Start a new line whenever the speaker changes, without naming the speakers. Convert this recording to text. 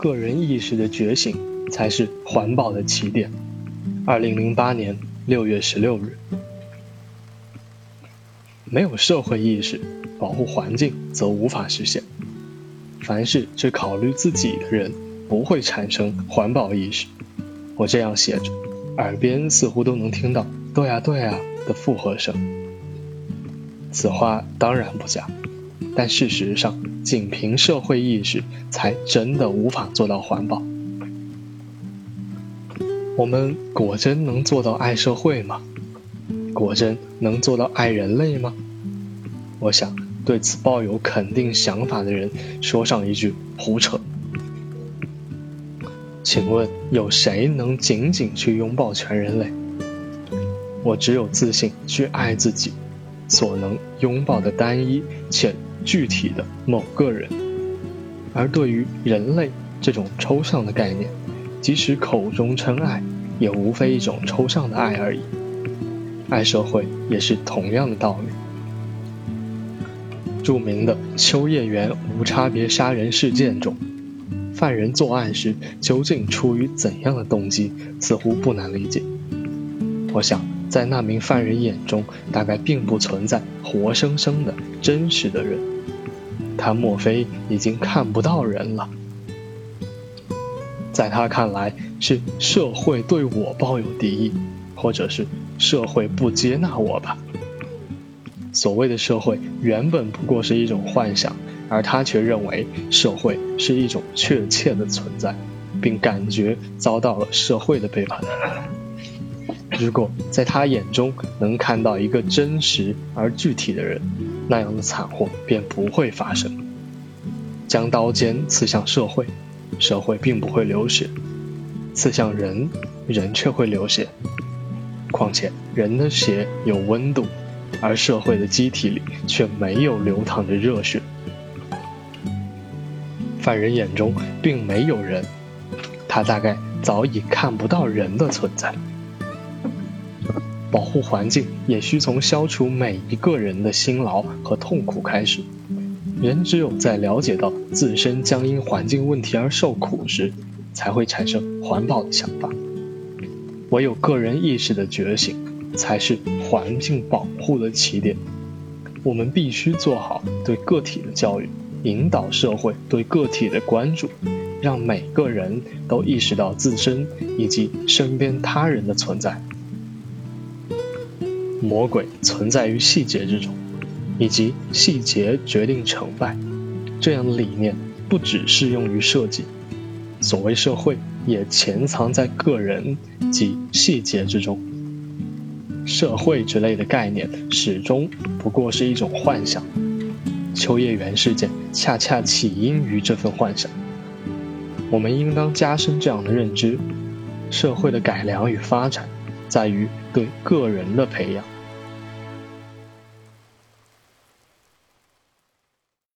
个人意识的觉醒才是环保的起点。二零零八年六月十六日，没有社会意识，保护环境则无法实现。凡是只考虑自己的人，不会产生环保意识。我这样写着，耳边似乎都能听到“对啊，对啊”的附和声。此话当然不假。但事实上，仅凭社会意识，才真的无法做到环保。我们果真能做到爱社会吗？果真能做到爱人类吗？我想对此抱有肯定想法的人说上一句：胡扯！请问有谁能仅仅去拥抱全人类？我只有自信去爱自己，所能拥抱的单一且。具体的某个人，而对于人类这种抽象的概念，即使口中称爱，也无非一种抽象的爱而已。爱社会也是同样的道理。著名的秋叶原无差别杀人事件中，犯人作案时究竟出于怎样的动机，似乎不难理解。我想。在那名犯人眼中，大概并不存在活生生的真实的人，他莫非已经看不到人了？在他看来，是社会对我抱有敌意，或者是社会不接纳我吧。所谓的社会原本不过是一种幻想，而他却认为社会是一种确切的存在，并感觉遭到了社会的背叛。如果在他眼中能看到一个真实而具体的人，那样的惨祸便不会发生。将刀尖刺向社会，社会并不会流血；刺向人，人却会流血。况且人的血有温度，而社会的机体里却没有流淌着热血。犯人眼中并没有人，他大概早已看不到人的存在。保护环境也需从消除每一个人的辛劳和痛苦开始。人只有在了解到自身将因环境问题而受苦时，才会产生环保的想法。唯有个人意识的觉醒，才是环境保护的起点。我们必须做好对个体的教育，引导社会对个体的关注，让每个人都意识到自身以及身边他人的存在。魔鬼存在于细节之中，以及细节决定成败。这样的理念不只适用于设计，所谓社会也潜藏在个人及细节之中。社会之类的概念始终不过是一种幻想。秋叶原事件恰恰起因于这份幻想。我们应当加深这样的认知：社会的改良与发展，在于对个人的培养。